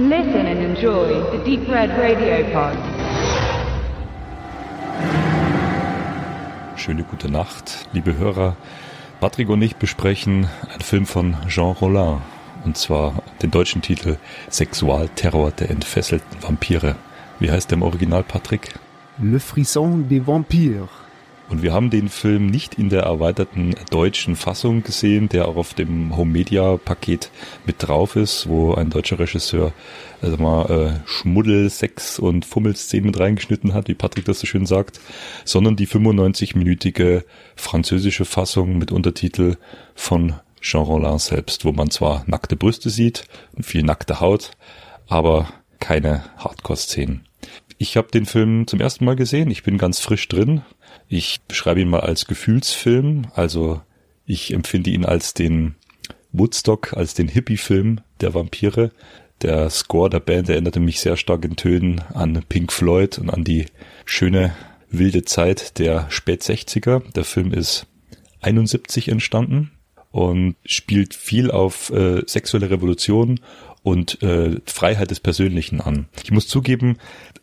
Listen and enjoy the Deep Red Radio Pod. Schöne gute Nacht, liebe Hörer. Patrick und ich besprechen einen Film von Jean Rollin. Und zwar den deutschen Titel Sexualterror der entfesselten Vampire. Wie heißt der im Original, Patrick? Le Frisson des Vampires. Und wir haben den Film nicht in der erweiterten deutschen Fassung gesehen, der auch auf dem Home Media Paket mit drauf ist, wo ein deutscher Regisseur also mal äh, Schmuddel, Sex und Fummelszenen mit reingeschnitten hat, wie Patrick das so schön sagt, sondern die 95-minütige französische Fassung mit Untertitel von Jean Rollin selbst, wo man zwar nackte Brüste sieht und viel nackte Haut, aber keine Hardcore-Szenen. Ich habe den Film zum ersten Mal gesehen. Ich bin ganz frisch drin. Ich beschreibe ihn mal als Gefühlsfilm. Also ich empfinde ihn als den Woodstock, als den Hippie-Film der Vampire. Der Score der Band erinnerte mich sehr stark in Tönen an Pink Floyd und an die schöne wilde Zeit der Spät 60er. Der Film ist 71 entstanden und spielt viel auf äh, sexuelle Revolution und äh, Freiheit des Persönlichen an. Ich muss zugeben,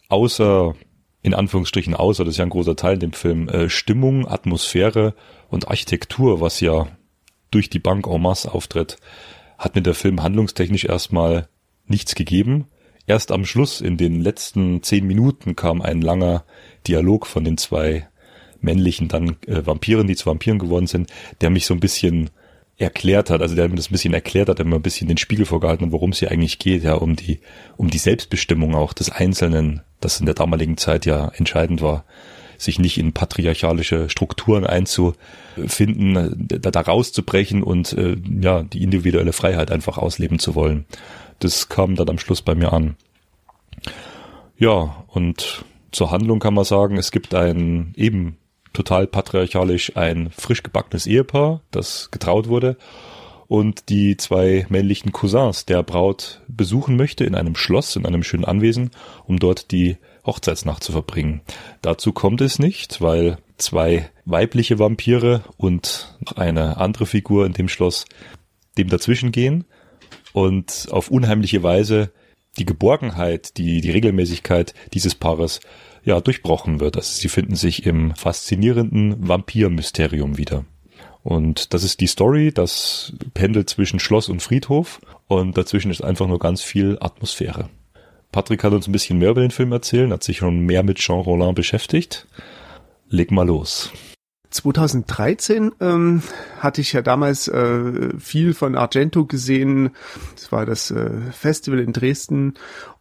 außer in Anführungsstrichen außer, das ist ja ein großer Teil in dem Film, äh, Stimmung, Atmosphäre und Architektur, was ja durch die Bank en masse auftritt, hat mir der Film handlungstechnisch erstmal nichts gegeben. Erst am Schluss, in den letzten zehn Minuten, kam ein langer Dialog von den zwei männlichen dann äh, Vampiren, die zu Vampiren geworden sind, der mich so ein bisschen erklärt hat, also der mir das ein bisschen erklärt hat, der mir ein bisschen den Spiegel vorgehalten hat, worum es hier eigentlich geht, ja, um die, um die Selbstbestimmung auch des Einzelnen, das in der damaligen Zeit ja entscheidend war, sich nicht in patriarchalische Strukturen einzufinden, da, da rauszubrechen und äh, ja, die individuelle Freiheit einfach ausleben zu wollen. Das kam dann am Schluss bei mir an. Ja, und zur Handlung kann man sagen, es gibt ein eben total patriarchalisch ein frisch gebackenes Ehepaar, das getraut wurde und die zwei männlichen Cousins der Braut besuchen möchte in einem Schloss, in einem schönen Anwesen, um dort die Hochzeitsnacht zu verbringen. Dazu kommt es nicht, weil zwei weibliche Vampire und eine andere Figur in dem Schloss dem dazwischen gehen und auf unheimliche Weise die Geborgenheit, die, die Regelmäßigkeit dieses Paares ja, durchbrochen wird. Also sie finden sich im faszinierenden Vampir-Mysterium wieder. Und das ist die Story, das pendelt zwischen Schloss und Friedhof und dazwischen ist einfach nur ganz viel Atmosphäre. Patrick hat uns ein bisschen mehr über den Film erzählen, hat sich schon mehr mit Jean Rollin beschäftigt. Leg mal los. 2013 ähm, hatte ich ja damals äh, viel von Argento gesehen. Das war das äh, Festival in Dresden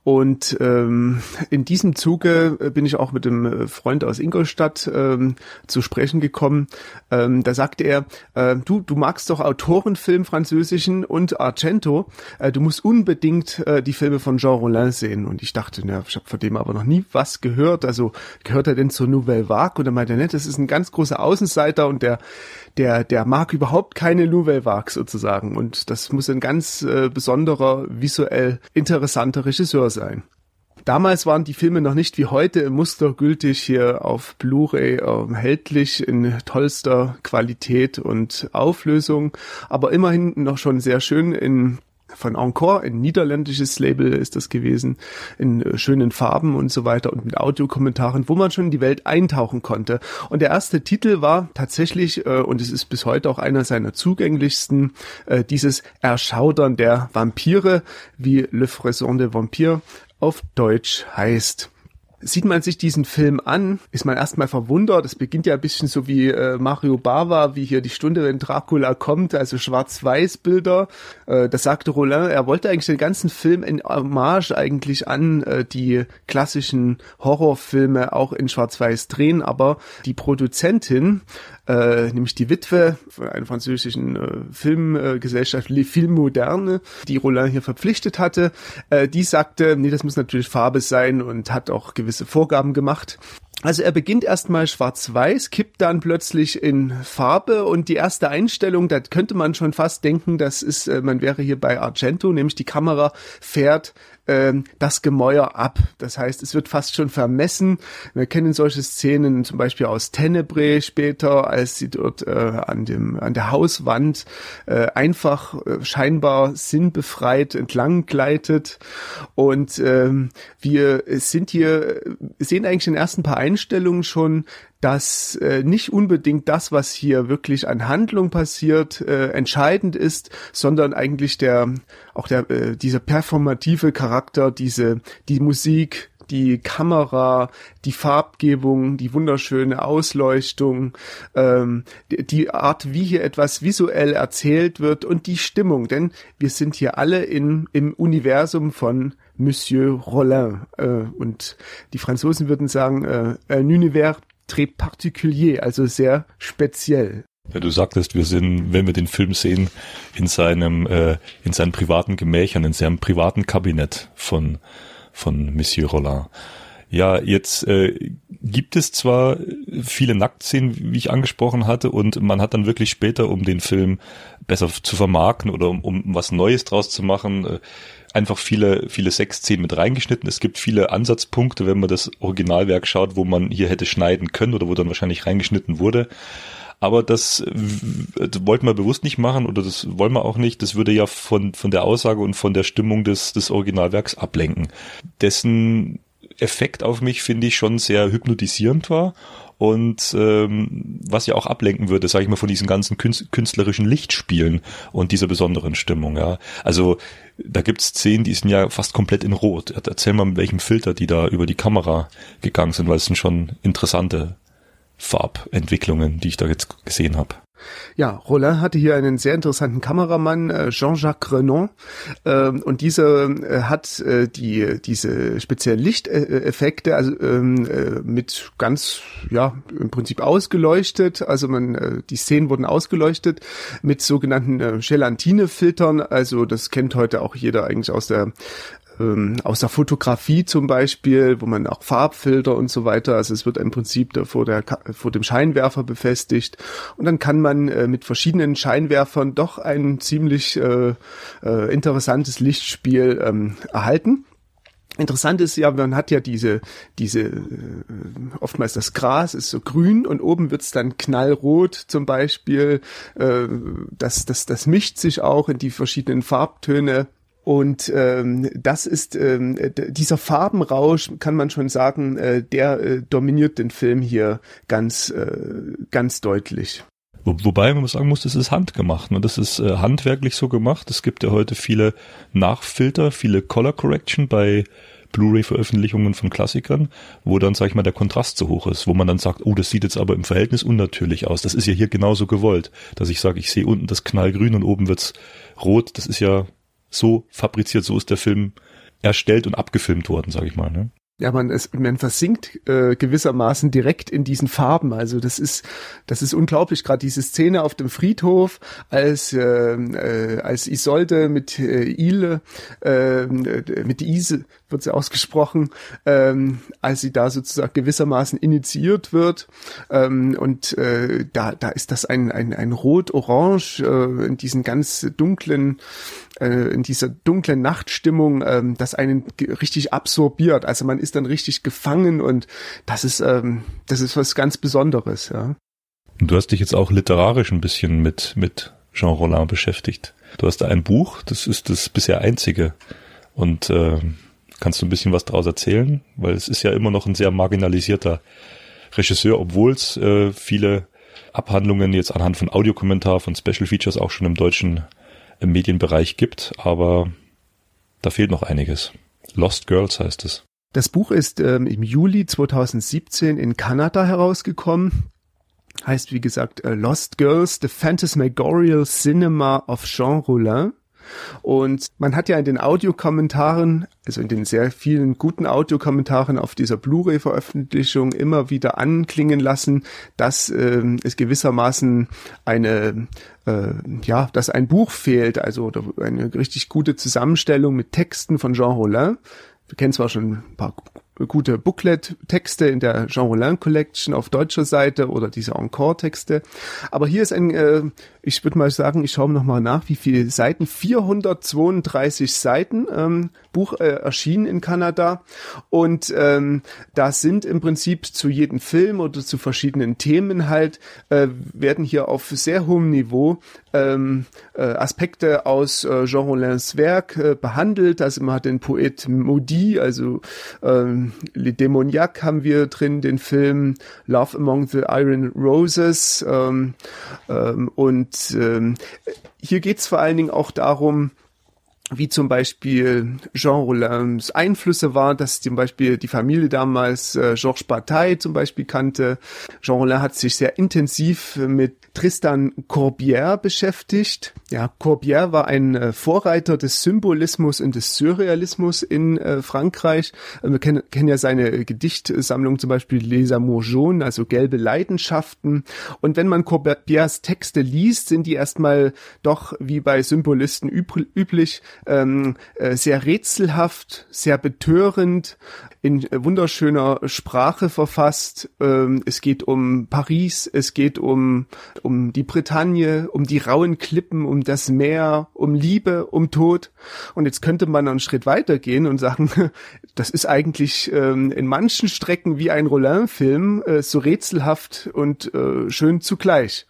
und ähm, in diesem Zuge äh, bin ich auch mit einem äh, Freund aus Ingolstadt ähm, zu sprechen gekommen. Ähm, da sagte er, äh, du, du magst doch Autorenfilm französischen und Argento. Äh, du musst unbedingt äh, die Filme von Jean Rollin sehen. Und ich dachte, na, ich habe von dem aber noch nie was gehört. Also gehört er denn zur Nouvelle Vague? Und er meinte, ne, das ist ein ganz großer Außenseiter und der der, der mag überhaupt keine Nouvelle Vague sozusagen. Und das muss ein ganz äh, besonderer, visuell interessanter Regisseur sein. Damals waren die Filme noch nicht wie heute mustergültig hier auf Blu-ray äh, erhältlich in tollster Qualität und Auflösung, aber immerhin noch schon sehr schön in von Encore, ein niederländisches Label ist das gewesen, in äh, schönen Farben und so weiter und mit Audiokommentaren, wo man schon in die Welt eintauchen konnte. Und der erste Titel war tatsächlich, äh, und es ist bis heute auch einer seiner zugänglichsten, äh, dieses Erschaudern der Vampire, wie Le Frisson de Vampire auf Deutsch heißt sieht man sich diesen Film an, ist man erstmal verwundert. Es beginnt ja ein bisschen so wie äh, Mario Bava, wie hier die Stunde, wenn Dracula kommt, also Schwarz-Weiß-Bilder. Äh, das sagte Roland, er wollte eigentlich den ganzen Film in Hommage eigentlich an äh, die klassischen Horrorfilme auch in Schwarz-Weiß drehen, aber die Produzentin äh, nämlich die Witwe von einer französischen äh, Filmgesellschaft, Les Films Moderne, die Roland hier verpflichtet hatte, äh, die sagte, nee, das muss natürlich Farbe sein und hat auch gewisse Vorgaben gemacht. Also er beginnt erstmal schwarz-weiß, kippt dann plötzlich in Farbe und die erste Einstellung, da könnte man schon fast denken, das ist, äh, man wäre hier bei Argento, nämlich die Kamera fährt ähm, das Gemäuer ab. Das heißt, es wird fast schon vermessen. Wir kennen solche Szenen zum Beispiel aus Tenebrae später, als sie dort äh, an dem an der Hauswand äh, einfach äh, scheinbar sinnbefreit entlang gleitet. Und ähm, wir sind hier sehen eigentlich den ersten paar Einstellungen schon, dass äh, nicht unbedingt das, was hier wirklich an Handlung passiert, äh, entscheidend ist, sondern eigentlich der auch der äh, dieser performative Charakter, diese die Musik, die Kamera, die Farbgebung, die wunderschöne Ausleuchtung, ähm, die Art, wie hier etwas visuell erzählt wird und die Stimmung, denn wir sind hier alle in, im Universum von Monsieur Rollin äh, und die Franzosen würden sagen, äh, un univers très particulier, also sehr speziell. Ja, du sagtest, wir sind, wenn wir den Film sehen, in seinem, äh, in seinen privaten Gemächern, in seinem privaten Kabinett von, von Monsieur Rollin. Ja, jetzt äh, gibt es zwar viele Nacktszenen, wie ich angesprochen hatte, und man hat dann wirklich später, um den Film besser zu vermarkten oder um, um was Neues draus zu machen, äh, einfach viele, viele Sexszenen mit reingeschnitten. Es gibt viele Ansatzpunkte, wenn man das Originalwerk schaut, wo man hier hätte schneiden können oder wo dann wahrscheinlich reingeschnitten wurde. Aber das, das wollten wir bewusst nicht machen oder das wollen wir auch nicht. Das würde ja von, von der Aussage und von der Stimmung des, des Originalwerks ablenken. Dessen Effekt auf mich finde ich schon sehr hypnotisierend war und ähm, was ja auch ablenken würde, sage ich mal, von diesen ganzen künstlerischen Lichtspielen und dieser besonderen Stimmung. Ja, also da gibt's Szenen, die sind ja fast komplett in Rot. Erzähl mal, mit welchem Filter die da über die Kamera gegangen sind, weil es sind schon interessante Farbentwicklungen, die ich da jetzt gesehen habe. Ja, Rollin hatte hier einen sehr interessanten Kameramann, äh, Jean-Jacques Renon, ähm, und dieser äh, hat äh, die diese speziellen Lichteffekte, also ähm, mit ganz ja im Prinzip ausgeleuchtet, also man die Szenen wurden ausgeleuchtet mit sogenannten Gelatine-Filtern, also das kennt heute auch jeder eigentlich aus der ähm, aus der Fotografie zum Beispiel, wo man auch Farbfilter und so weiter, also es wird im Prinzip da vor, der, vor dem Scheinwerfer befestigt und dann kann man äh, mit verschiedenen Scheinwerfern doch ein ziemlich äh, äh, interessantes Lichtspiel ähm, erhalten. Interessant ist ja, man hat ja diese, diese, äh, oftmals das Gras ist so grün und oben wird's dann knallrot zum Beispiel. Äh, das, das, das mischt sich auch in die verschiedenen Farbtöne und ähm, das ist ähm, dieser Farbenrausch, kann man schon sagen, äh, der äh, dominiert den Film hier ganz, äh, ganz deutlich. Wo, wobei man sagen muss, das ist handgemacht. Ne? Das ist äh, handwerklich so gemacht. Es gibt ja heute viele Nachfilter, viele Color Correction bei Blu-ray-Veröffentlichungen von Klassikern, wo dann, sag ich mal, der Kontrast so hoch ist, wo man dann sagt, oh, das sieht jetzt aber im Verhältnis unnatürlich aus. Das ist ja hier genauso gewollt, dass ich sage, ich sehe unten das Knallgrün und oben wird's rot. Das ist ja so fabriziert, so ist der Film erstellt und abgefilmt worden, sage ich mal. Ne? Ja, man, es, man versinkt äh, gewissermaßen direkt in diesen Farben. Also das ist, das ist unglaublich. Gerade diese Szene auf dem Friedhof, als äh, äh, als Isolde mit äh, Ile, äh, mit Ise wird sie ausgesprochen, ähm, als sie da sozusagen gewissermaßen initiiert wird. Ähm, und äh, da da ist das ein ein ein Rot-Orange äh, in diesen ganz dunklen äh, in dieser dunklen Nachtstimmung, ähm, das einen richtig absorbiert. Also man ist dann richtig gefangen und das ist, ähm, das ist was ganz Besonderes, ja. Du hast dich jetzt auch literarisch ein bisschen mit, mit Jean Rollin beschäftigt. Du hast da ein Buch, das ist das bisher einzige. Und äh, kannst du ein bisschen was daraus erzählen? Weil es ist ja immer noch ein sehr marginalisierter Regisseur, obwohl es äh, viele Abhandlungen jetzt anhand von Audiokommentar, von Special Features auch schon im deutschen im Medienbereich gibt, aber da fehlt noch einiges. Lost Girls heißt es. Das Buch ist ähm, im Juli 2017 in Kanada herausgekommen. Heißt, wie gesagt, äh, Lost Girls, The Phantasmagorial Cinema of Jean Rollin. Und man hat ja in den Audiokommentaren, also in den sehr vielen guten Audiokommentaren auf dieser Blu-ray-Veröffentlichung immer wieder anklingen lassen, dass ähm, es gewissermaßen eine äh, ja, dass ein Buch fehlt, also eine richtig gute Zusammenstellung mit Texten von Jean Rollin. Wir kennen zwar schon ein paar gute Booklet-Texte in der Jean Rollin Collection auf deutscher Seite oder diese Encore-Texte. Aber hier ist ein, äh, ich würde mal sagen, ich schaue noch mal nach, wie viele Seiten, 432 Seiten ähm, Buch äh, erschienen in Kanada und ähm, da sind im Prinzip zu jedem Film oder zu verschiedenen Themen halt, äh, werden hier auf sehr hohem Niveau ähm, äh, Aspekte aus äh, Jean Rollins Werk äh, behandelt. Also man hat den Poet Maudit, also ähm, Les Démoniaques haben wir drin, den Film Love Among the Iron Roses ähm, ähm, und ähm, hier geht's vor allen Dingen auch darum, wie zum Beispiel Jean Rollins Einflüsse waren, dass zum Beispiel die Familie damals äh, Georges Bataille zum Beispiel kannte. Jean Rollin hat sich sehr intensiv mit Tristan Corbière beschäftigt. Ja, Corbière war ein äh, Vorreiter des Symbolismus und des Surrealismus in äh, Frankreich. Äh, wir kennen, kennen ja seine Gedichtsammlung zum Beispiel Les Amours jaunes, also gelbe Leidenschaften. Und wenn man Corbières Texte liest, sind die erstmal doch wie bei Symbolisten üb üblich ähm, äh, sehr rätselhaft, sehr betörend, in wunderschöner Sprache verfasst. Ähm, es geht um Paris, es geht um, um die Bretagne, um die rauen Klippen, um das Meer, um Liebe, um Tod. Und jetzt könnte man einen Schritt weitergehen und sagen, das ist eigentlich ähm, in manchen Strecken wie ein Rollin-Film, äh, so rätselhaft und äh, schön zugleich.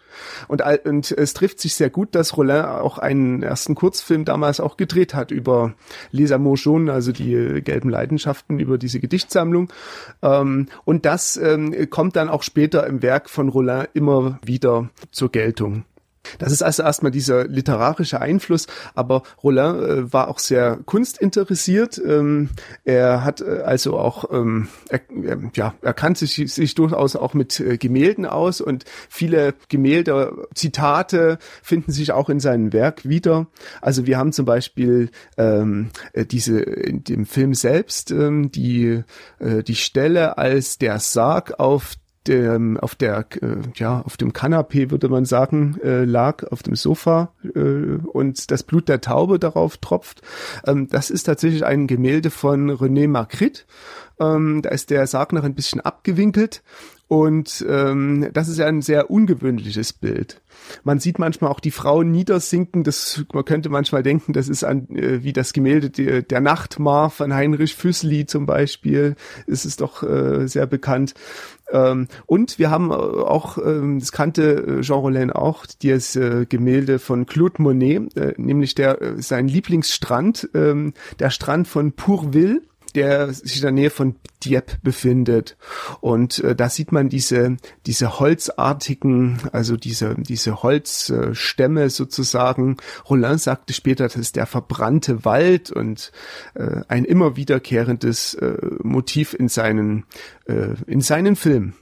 Und, und es trifft sich sehr gut, dass Rollin auch einen ersten Kurzfilm damals auch gedreht hat über Les Amours jaunes, also die gelben Leidenschaften, über diese Gedichtsammlung. Ähm, und das ähm, kommt dann auch später im Werk von Rollin immer wieder zur Geltung. Das ist also erstmal dieser literarische Einfluss, aber Rollin äh, war auch sehr kunstinteressiert. Ähm, er hat äh, also auch, ähm, er, äh, ja, er kannte sich, sich durchaus auch mit äh, Gemälden aus und viele Gemälde, Zitate finden sich auch in seinem Werk wieder. Also wir haben zum Beispiel ähm, äh, diese in dem Film selbst ähm, die äh, die Stelle, als der Sarg auf dem, auf der, äh, ja, auf dem Kanapee, würde man sagen, äh, lag, auf dem Sofa äh, und das Blut der Taube darauf tropft. Ähm, das ist tatsächlich ein Gemälde von René Magritte. Ähm, da ist der Sarg noch ein bisschen abgewinkelt und ähm, das ist ja ein sehr ungewöhnliches Bild. Man sieht manchmal auch die Frauen niedersinken. Das, man könnte manchmal denken, das ist ein, äh, wie das Gemälde die, der Nachtmar von Heinrich Füssli zum Beispiel. Ist es doch äh, sehr bekannt. Ähm, und wir haben äh, auch, ähm, das kannte äh, Jean Rollin auch, das äh, Gemälde von Claude Monet, äh, nämlich der äh, sein Lieblingsstrand, ähm, der Strand von Pourville der sich in der Nähe von Dieppe befindet. Und äh, da sieht man diese, diese holzartigen, also diese, diese Holzstämme sozusagen. Rollin sagte später, das ist der verbrannte Wald und äh, ein immer wiederkehrendes äh, Motiv in seinen, äh, in seinen Filmen.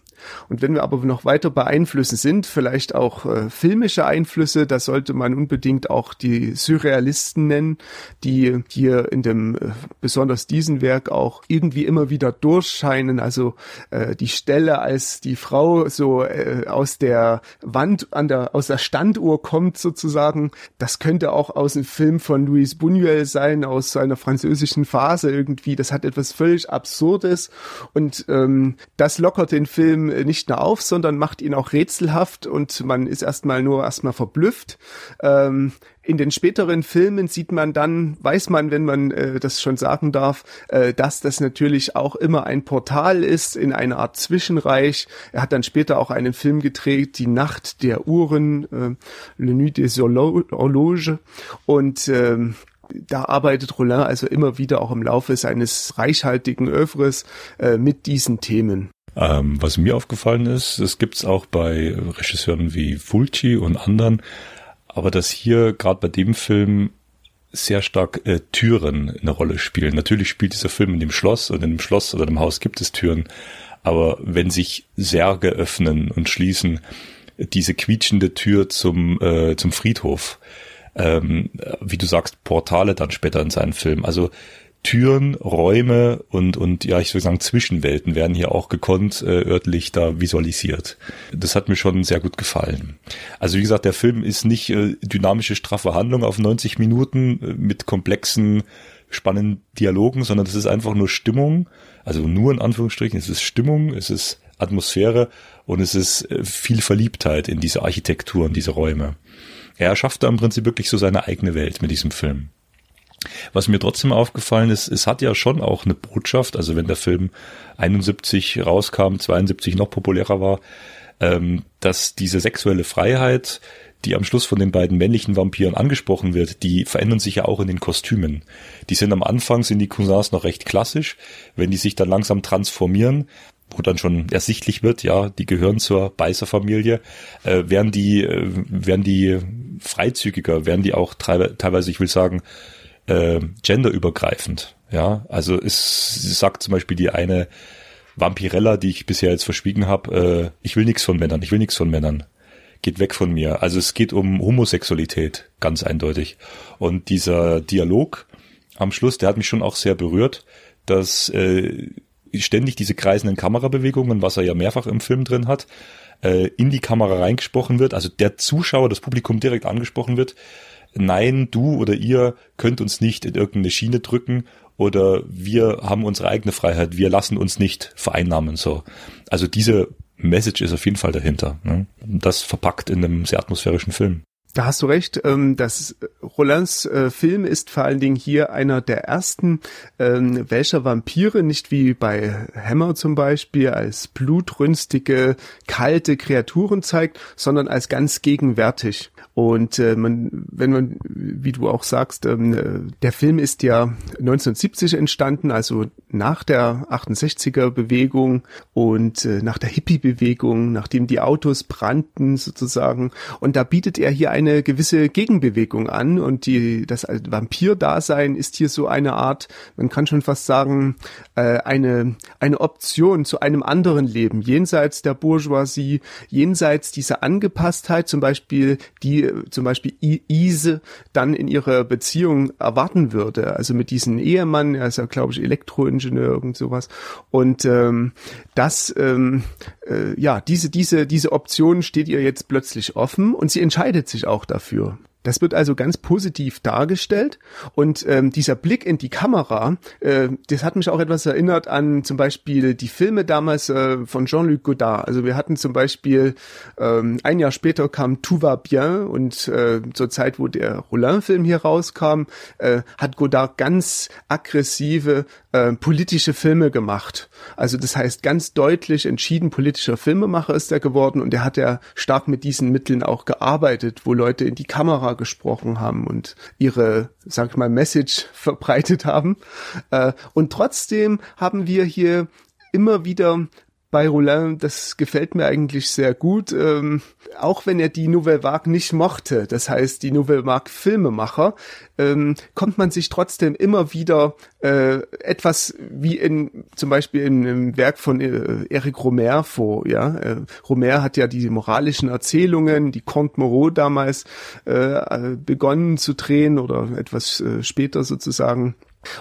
Und wenn wir aber noch weiter bei Einflüssen sind, vielleicht auch äh, filmische Einflüsse, da sollte man unbedingt auch die Surrealisten nennen, die hier in dem äh, besonders diesen Werk auch irgendwie immer wieder durchscheinen. Also äh, die Stelle, als die Frau so äh, aus der Wand an der aus der Standuhr kommt sozusagen, das könnte auch aus dem Film von Louis Buñuel sein, aus seiner französischen Phase irgendwie. Das hat etwas völlig Absurdes und ähm, das lockert den Film nicht nur auf, sondern macht ihn auch rätselhaft und man ist erstmal nur erstmal verblüfft. Ähm, in den späteren Filmen sieht man dann, weiß man, wenn man äh, das schon sagen darf, äh, dass das natürlich auch immer ein Portal ist in eine Art Zwischenreich. Er hat dann später auch einen Film gedreht, Die Nacht der Uhren, äh, Le Nuit des Horloges und äh, da arbeitet Rollin also immer wieder auch im Laufe seines reichhaltigen Övres äh, mit diesen Themen. Ähm, was mir aufgefallen ist, es gibt's auch bei Regisseuren wie Fulci und anderen, aber dass hier gerade bei dem Film sehr stark äh, Türen eine Rolle spielen. Natürlich spielt dieser Film in dem Schloss und in dem Schloss oder dem Haus gibt es Türen, aber wenn sich Särge öffnen und schließen, diese quietschende Tür zum, äh, zum Friedhof, ähm, wie du sagst, Portale dann später in seinen Film. Also Türen, Räume und, und ja, ich würde sagen, Zwischenwelten werden hier auch gekonnt äh, örtlich da visualisiert. Das hat mir schon sehr gut gefallen. Also wie gesagt, der Film ist nicht äh, dynamische, straffe Handlung auf 90 Minuten äh, mit komplexen, spannenden Dialogen, sondern das ist einfach nur Stimmung. Also nur in Anführungsstrichen, es ist Stimmung, es ist Atmosphäre und es ist äh, viel Verliebtheit in diese Architektur und diese Räume. Er schafft da im Prinzip wirklich so seine eigene Welt mit diesem Film. Was mir trotzdem aufgefallen ist, es hat ja schon auch eine Botschaft, also wenn der Film 71 rauskam, 72 noch populärer war, ähm, dass diese sexuelle Freiheit, die am Schluss von den beiden männlichen Vampiren angesprochen wird, die verändern sich ja auch in den Kostümen. Die sind am Anfang, sind die Cousins noch recht klassisch. Wenn die sich dann langsam transformieren, wo dann schon ersichtlich wird, ja, die gehören zur Beißerfamilie, äh, werden die, äh, werden die freizügiger, werden die auch teilweise, ich will sagen, äh, genderübergreifend. Ja, also es sagt zum Beispiel die eine Vampirella, die ich bisher jetzt verschwiegen habe, äh, ich will nichts von Männern, ich will nichts von Männern. Geht weg von mir. Also es geht um Homosexualität, ganz eindeutig. Und dieser Dialog am Schluss, der hat mich schon auch sehr berührt, dass äh, ständig diese kreisenden Kamerabewegungen, was er ja mehrfach im Film drin hat, äh, in die Kamera reingesprochen wird, also der Zuschauer, das Publikum direkt angesprochen wird, nein, du oder ihr könnt uns nicht in irgendeine Schiene drücken oder wir haben unsere eigene Freiheit, wir lassen uns nicht vereinnahmen, so. Also diese Message ist auf jeden Fall dahinter. Ne? Das verpackt in einem sehr atmosphärischen Film. Da hast du recht. Ähm, das Rolands äh, Film ist vor allen Dingen hier einer der ersten, ähm, welcher Vampire nicht wie bei Hammer zum Beispiel als blutrünstige, kalte Kreaturen zeigt, sondern als ganz gegenwärtig. Und äh, man, wenn man, wie du auch sagst, ähm, äh, der Film ist ja 1970 entstanden, also nach der 68er Bewegung und äh, nach der Hippie-Bewegung, nachdem die Autos brannten sozusagen. Und da bietet er hier eine gewisse Gegenbewegung an und die, das Vampir-Dasein ist hier so eine Art, man kann schon fast sagen, äh, eine, eine Option zu einem anderen Leben, jenseits der Bourgeoisie, jenseits dieser Angepasstheit, zum Beispiel die zum Beispiel Ise dann in ihrer Beziehung erwarten würde. Also mit diesem Ehemann, er ist ja, glaube ich, Elektroingenieur, irgend sowas. Und ähm, das, ähm, äh, ja, diese, diese, diese Option steht ihr jetzt plötzlich offen und sie entscheidet sich auch dafür. Das wird also ganz positiv dargestellt und ähm, dieser Blick in die Kamera, äh, das hat mich auch etwas erinnert an zum Beispiel die Filme damals äh, von Jean-Luc Godard. Also wir hatten zum Beispiel ähm, ein Jahr später kam Tout va bien und äh, zur Zeit, wo der Rollin-Film hier rauskam, äh, hat Godard ganz aggressive äh, politische Filme gemacht. Also das heißt ganz deutlich entschieden politischer Filmemacher ist er geworden und er hat ja stark mit diesen Mitteln auch gearbeitet, wo Leute in die Kamera gesprochen haben und ihre, sag ich mal, Message verbreitet haben. Äh, und trotzdem haben wir hier immer wieder bei Roulin, das gefällt mir eigentlich sehr gut, ähm, auch wenn er die Nouvelle Vague nicht mochte, das heißt die Nouvelle Vague Filmemacher, ähm, kommt man sich trotzdem immer wieder äh, etwas wie in zum Beispiel in, im Werk von äh, Eric Romer vor. Ja, äh, Romer hat ja die moralischen Erzählungen, die Comte Moreau damals äh, begonnen zu drehen oder etwas äh, später sozusagen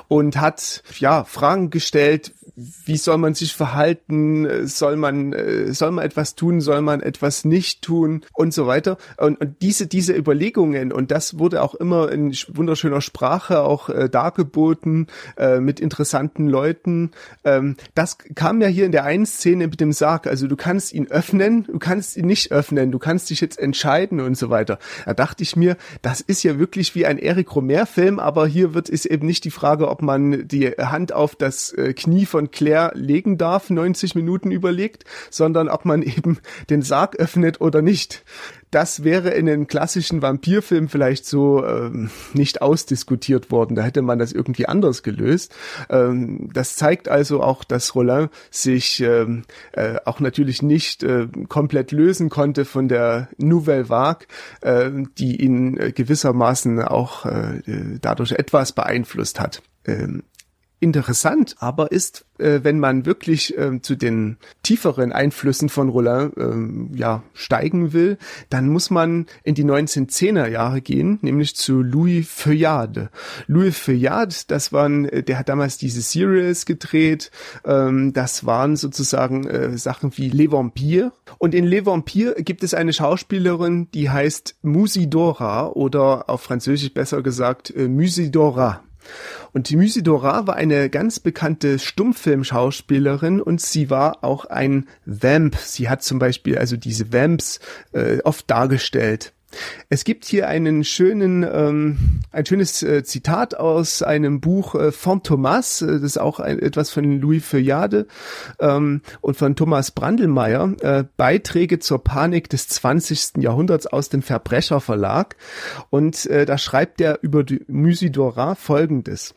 und hat ja Fragen gestellt, wie soll man sich verhalten, soll man, äh, soll man etwas tun, soll man etwas nicht tun und so weiter. Und, und diese, diese Überlegungen, und das wurde auch immer in wunderschöner Sprache auch äh, dargeboten, äh, mit interessanten Leuten. Ähm, das kam ja hier in der einen Szene mit dem Sarg. Also du kannst ihn öffnen, du kannst ihn nicht öffnen, du kannst dich jetzt entscheiden und so weiter. Da dachte ich mir, das ist ja wirklich wie ein Eric Romer Film, aber hier wird es eben nicht die Frage, ob man die Hand auf das äh, Knie von Claire legen darf, 90 Minuten überlegt, sondern ob man eben den Sarg öffnet oder nicht. Das wäre in einem klassischen Vampirfilm vielleicht so ähm, nicht ausdiskutiert worden. Da hätte man das irgendwie anders gelöst. Ähm, das zeigt also auch, dass Rollin sich ähm, äh, auch natürlich nicht äh, komplett lösen konnte von der Nouvelle Vague, äh, die ihn äh, gewissermaßen auch äh, dadurch etwas beeinflusst hat. Interessant, aber ist, äh, wenn man wirklich äh, zu den tieferen Einflüssen von Rollin äh, ja, steigen will, dann muss man in die 1910er Jahre gehen, nämlich zu Louis Feuillade. Louis Feuillade, das waren, äh, der hat damals diese Series gedreht, ähm, das waren sozusagen äh, Sachen wie Les Vampires. Und in Les Vampires gibt es eine Schauspielerin, die heißt Musidora oder auf Französisch besser gesagt äh, Musidora. Und die Musidora war eine ganz bekannte Stummfilmschauspielerin und sie war auch ein Vamp. Sie hat zum Beispiel also diese Vamps äh, oft dargestellt. Es gibt hier einen schönen, ähm, ein schönes äh, Zitat aus einem Buch äh, von Thomas, äh, das ist auch ein, etwas von Louis Feuillade ähm, und von Thomas Brandelmeier, äh, Beiträge zur Panik des 20. Jahrhunderts aus dem Verbrecherverlag. Und äh, da schreibt er über die Musidora folgendes.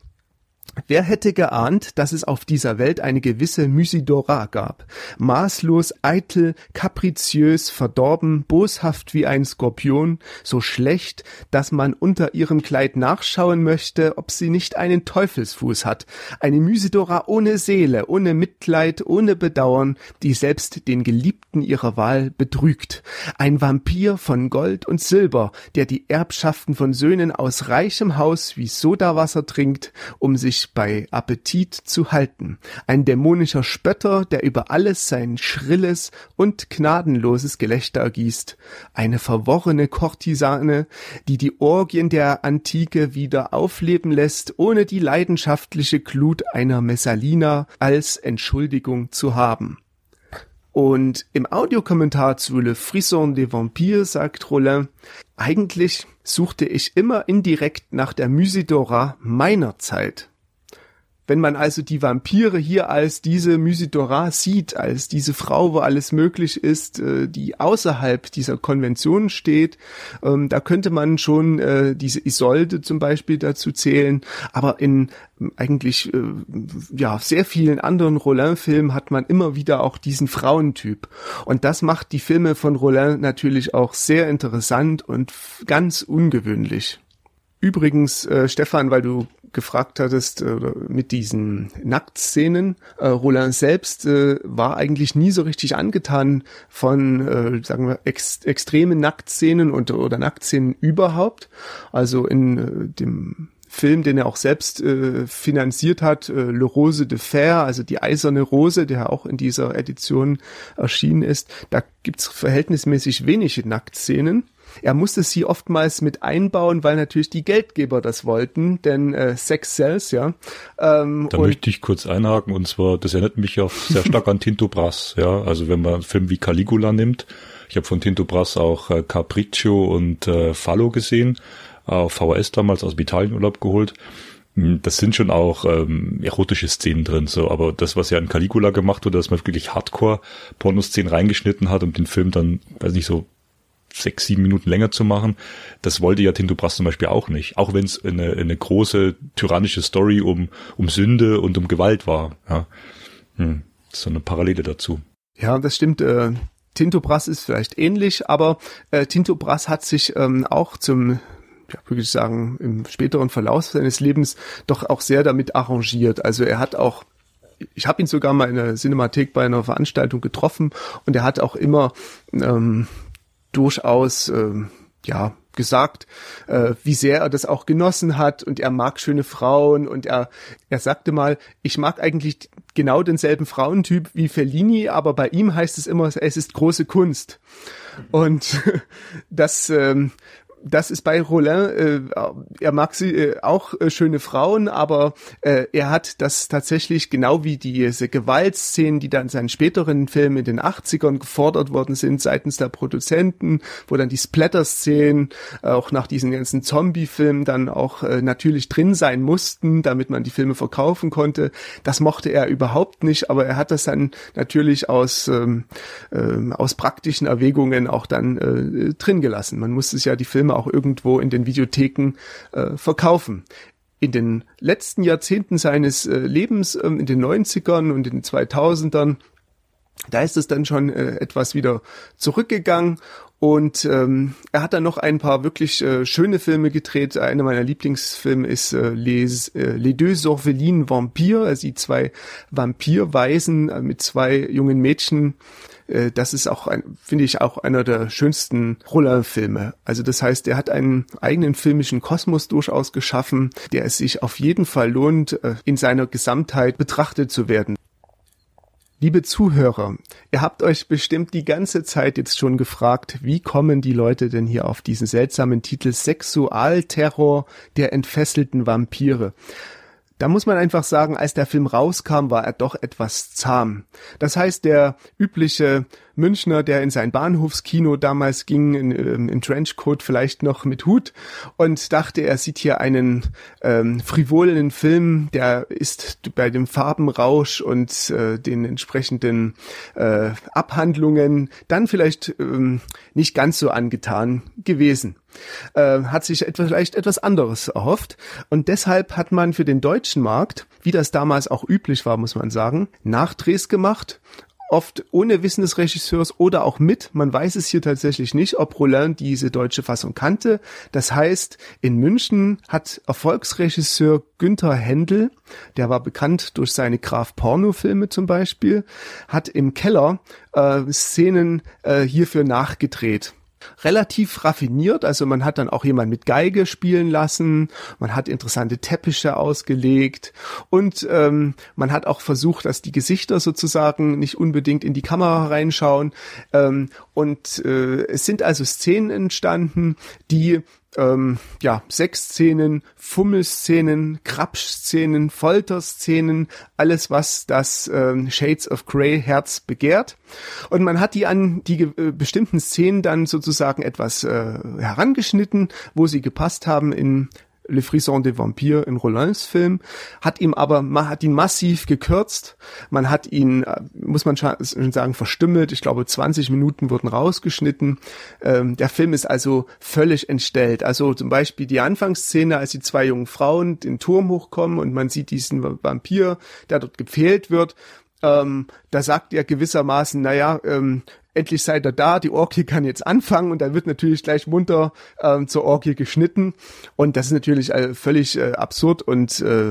Wer hätte geahnt, dass es auf dieser Welt eine gewisse Musidora gab? Maßlos, eitel, kapriziös, verdorben, boshaft wie ein Skorpion, so schlecht, dass man unter ihrem Kleid nachschauen möchte, ob sie nicht einen Teufelsfuß hat. Eine Musidora ohne Seele, ohne Mitleid, ohne Bedauern, die selbst den Geliebten ihrer Wahl betrügt. Ein Vampir von Gold und Silber, der die Erbschaften von Söhnen aus reichem Haus wie Sodawasser trinkt, um sich bei Appetit zu halten, ein dämonischer Spötter, der über alles sein schrilles und gnadenloses Gelächter ergießt, eine verworrene Kortisane, die die Orgien der Antike wieder aufleben lässt, ohne die leidenschaftliche Glut einer Messalina als Entschuldigung zu haben. Und im Audiokommentar zu Le Frisson des Vampires sagt Rollin, eigentlich suchte ich immer indirekt nach der Musidora meiner Zeit. Wenn man also die Vampire hier als diese Musidora sieht, als diese Frau, wo alles möglich ist, äh, die außerhalb dieser Konvention steht, ähm, da könnte man schon äh, diese Isolde zum Beispiel dazu zählen. Aber in ähm, eigentlich äh, ja sehr vielen anderen Rollin-Filmen hat man immer wieder auch diesen Frauentyp. Und das macht die Filme von Rollin natürlich auch sehr interessant und ganz ungewöhnlich. Übrigens, äh, Stefan, weil du gefragt hattest, äh, mit diesen Nacktszenen, äh, Roland selbst äh, war eigentlich nie so richtig angetan von, äh, sagen wir, ex extremen Nacktszenen und, oder Nacktszenen überhaupt. Also in äh, dem Film, den er auch selbst äh, finanziert hat, äh, Le Rose de Fer, also die eiserne Rose, der auch in dieser Edition erschienen ist, da gibt's verhältnismäßig wenige Nacktszenen. Er musste sie oftmals mit einbauen, weil natürlich die Geldgeber das wollten, denn äh, Sex sells, ja. Ähm, da möchte ich kurz einhaken und zwar, das erinnert mich ja sehr stark an Tinto Brass, ja. Also wenn man einen Film wie Caligula nimmt, ich habe von Tinto Brass auch äh, Capriccio und äh, Fallo gesehen, auf VHS damals aus Italienurlaub geholt hm, das sind schon auch ähm, erotische Szenen drin, so, aber das, was ja in Caligula gemacht wurde, dass man wirklich Hardcore-Pornoszenen reingeschnitten hat, um den Film dann, weiß nicht, so sechs, sieben Minuten länger zu machen. Das wollte ja Tinto Brass zum Beispiel auch nicht. Auch wenn es eine, eine große tyrannische Story um, um Sünde und um Gewalt war. Ja. Hm. So eine Parallele dazu. Ja, das stimmt. Äh, Tinto Brass ist vielleicht ähnlich, aber äh, Tinto Brass hat sich ähm, auch zum ja, würde ich sagen, im späteren Verlauf seines Lebens doch auch sehr damit arrangiert. Also er hat auch ich habe ihn sogar mal in der Cinemathek bei einer Veranstaltung getroffen und er hat auch immer ähm, durchaus äh, ja gesagt, äh, wie sehr er das auch genossen hat und er mag schöne Frauen und er er sagte mal, ich mag eigentlich genau denselben Frauentyp wie Fellini, aber bei ihm heißt es immer, es ist große Kunst. Und das ähm, das ist bei Rollin, äh, er mag sie äh, auch äh, schöne Frauen, aber äh, er hat das tatsächlich genau wie diese Gewaltszenen, die dann in seinen späteren Filmen in den 80ern gefordert worden sind seitens der Produzenten, wo dann die Splatter-Szenen äh, auch nach diesen ganzen Zombie-Filmen dann auch äh, natürlich drin sein mussten, damit man die Filme verkaufen konnte. Das mochte er überhaupt nicht, aber er hat das dann natürlich aus, ähm, äh, aus praktischen Erwägungen auch dann äh, drin gelassen. Man musste es ja die Filme auch irgendwo in den Videotheken äh, verkaufen. In den letzten Jahrzehnten seines äh, Lebens, ähm, in den 90ern und in den 2000ern, da ist es dann schon äh, etwas wieder zurückgegangen Und ähm, er hat dann noch ein paar wirklich äh, schöne Filme gedreht. Einer meiner Lieblingsfilme ist äh, Les, äh, Les deux Orphelines Vampires, also die zwei Vampirweisen äh, mit zwei jungen Mädchen. Äh, das ist auch, ein, finde ich, auch einer der schönsten Roller-Filme. Also das heißt, er hat einen eigenen filmischen Kosmos durchaus geschaffen, der es sich auf jeden Fall lohnt, äh, in seiner Gesamtheit betrachtet zu werden. Liebe Zuhörer, ihr habt euch bestimmt die ganze Zeit jetzt schon gefragt, wie kommen die Leute denn hier auf diesen seltsamen Titel Sexualterror der entfesselten Vampire? Da muss man einfach sagen, als der Film rauskam, war er doch etwas zahm. Das heißt, der übliche Münchner, der in sein Bahnhofskino damals ging, in, ähm, in Trenchcoat vielleicht noch mit Hut und dachte, er sieht hier einen ähm, frivolen Film, der ist bei dem Farbenrausch und äh, den entsprechenden äh, Abhandlungen dann vielleicht ähm, nicht ganz so angetan gewesen äh, hat sich etwas, vielleicht etwas anderes erhofft. Und deshalb hat man für den deutschen Markt, wie das damals auch üblich war, muss man sagen, Nachdrehs gemacht oft ohne Wissen des Regisseurs oder auch mit. Man weiß es hier tatsächlich nicht, ob Roland diese deutsche Fassung kannte. Das heißt, in München hat Erfolgsregisseur Günther Händel, der war bekannt durch seine Graf-Porno-Filme zum Beispiel, hat im Keller äh, Szenen äh, hierfür nachgedreht relativ raffiniert. Also man hat dann auch jemand mit Geige spielen lassen, man hat interessante Teppiche ausgelegt und ähm, man hat auch versucht, dass die Gesichter sozusagen nicht unbedingt in die Kamera reinschauen. Ähm, und äh, es sind also Szenen entstanden, die ähm, ja, Sexszenen, Fummelszenen, Krapschszenen, Folterszenen, alles was das ähm, Shades of Grey Herz begehrt. Und man hat die an die äh, bestimmten Szenen dann sozusagen etwas äh, herangeschnitten, wo sie gepasst haben in Le Frisson des Vampires in Rollins Film, hat ihm aber, man hat ihn massiv gekürzt, man hat ihn, äh, muss man schon sagen, verstümmelt, ich glaube 20 Minuten wurden rausgeschnitten, ähm, der Film ist also völlig entstellt, also zum Beispiel die Anfangsszene, als die zwei jungen Frauen den Turm hochkommen und man sieht diesen Vampir, der dort gepfählt wird, ähm, da sagt er gewissermaßen, naja, ähm, endlich seid ihr da, die Orgie kann jetzt anfangen und dann wird natürlich gleich munter ähm, zur Orgie geschnitten und das ist natürlich äh, völlig äh, absurd und äh,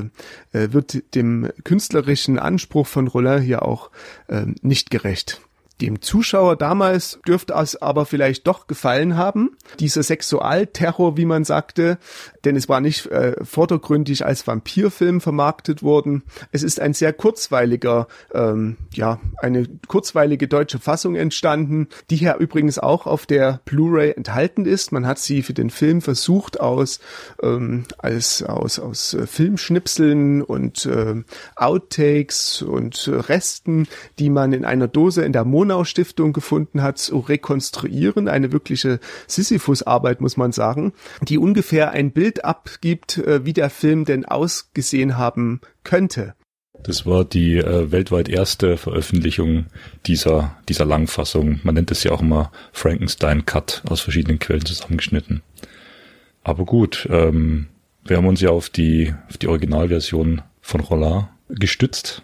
äh wird dem künstlerischen Anspruch von Rollin hier auch äh, nicht gerecht. Dem Zuschauer damals dürfte es aber vielleicht doch gefallen haben, dieser Sexualterror, wie man sagte, denn es war nicht äh, vordergründig als Vampirfilm vermarktet worden. Es ist ein sehr kurzweiliger, ähm, ja, eine kurzweilige deutsche Fassung entstanden, die hier übrigens auch auf der Blu-ray enthalten ist. Man hat sie für den Film versucht aus ähm, als aus aus äh, Filmschnipseln und äh, Outtakes und äh, Resten, die man in einer Dose in der Mo Donau Stiftung gefunden hat, zu rekonstruieren. Eine wirkliche Sisyphus-Arbeit, muss man sagen, die ungefähr ein Bild abgibt, äh, wie der Film denn ausgesehen haben könnte. Das war die äh, weltweit erste Veröffentlichung dieser, dieser Langfassung. Man nennt es ja auch immer Frankenstein Cut aus verschiedenen Quellen zusammengeschnitten. Aber gut, ähm, wir haben uns ja auf die, auf die Originalversion von Rollin gestützt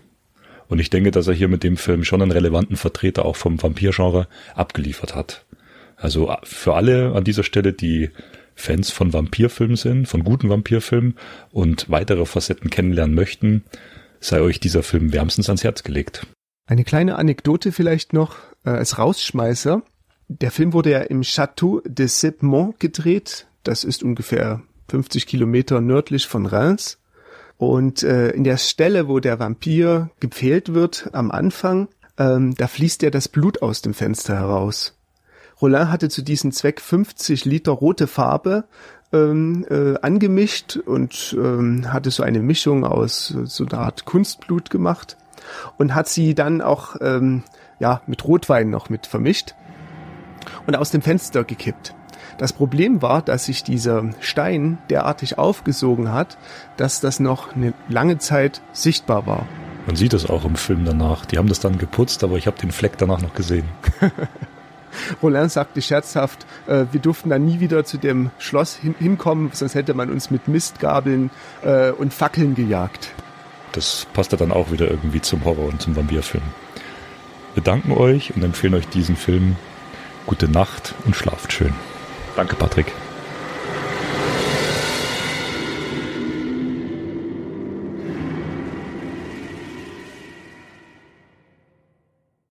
und ich denke, dass er hier mit dem Film schon einen relevanten Vertreter auch vom Vampirgenre abgeliefert hat. Also für alle an dieser Stelle, die Fans von Vampirfilmen sind, von guten Vampirfilmen und weitere Facetten kennenlernen möchten, sei euch dieser Film wärmstens ans Herz gelegt. Eine kleine Anekdote vielleicht noch äh, als Rausschmeißer. Der Film wurde ja im Château de Sepmont gedreht. Das ist ungefähr 50 Kilometer nördlich von Reims. Und äh, in der Stelle, wo der Vampir gepfählt wird am Anfang, ähm, da fließt ja das Blut aus dem Fenster heraus. Rollin hatte zu diesem Zweck 50 Liter rote Farbe ähm, äh, angemischt und ähm, hatte so eine Mischung aus so einer Art Kunstblut gemacht und hat sie dann auch ähm, ja mit Rotwein noch mit vermischt und aus dem Fenster gekippt. Das Problem war, dass sich dieser Stein derartig aufgesogen hat, dass das noch eine lange Zeit sichtbar war. Man sieht es auch im Film danach. Die haben das dann geputzt, aber ich habe den Fleck danach noch gesehen. Roland sagte scherzhaft, äh, wir durften dann nie wieder zu dem Schloss hin hinkommen, sonst hätte man uns mit Mistgabeln äh, und Fackeln gejagt. Das passte dann auch wieder irgendwie zum Horror und zum Vampirfilm. Wir danken euch und empfehlen euch diesen Film gute Nacht und schlaft schön. Danke, Patrick.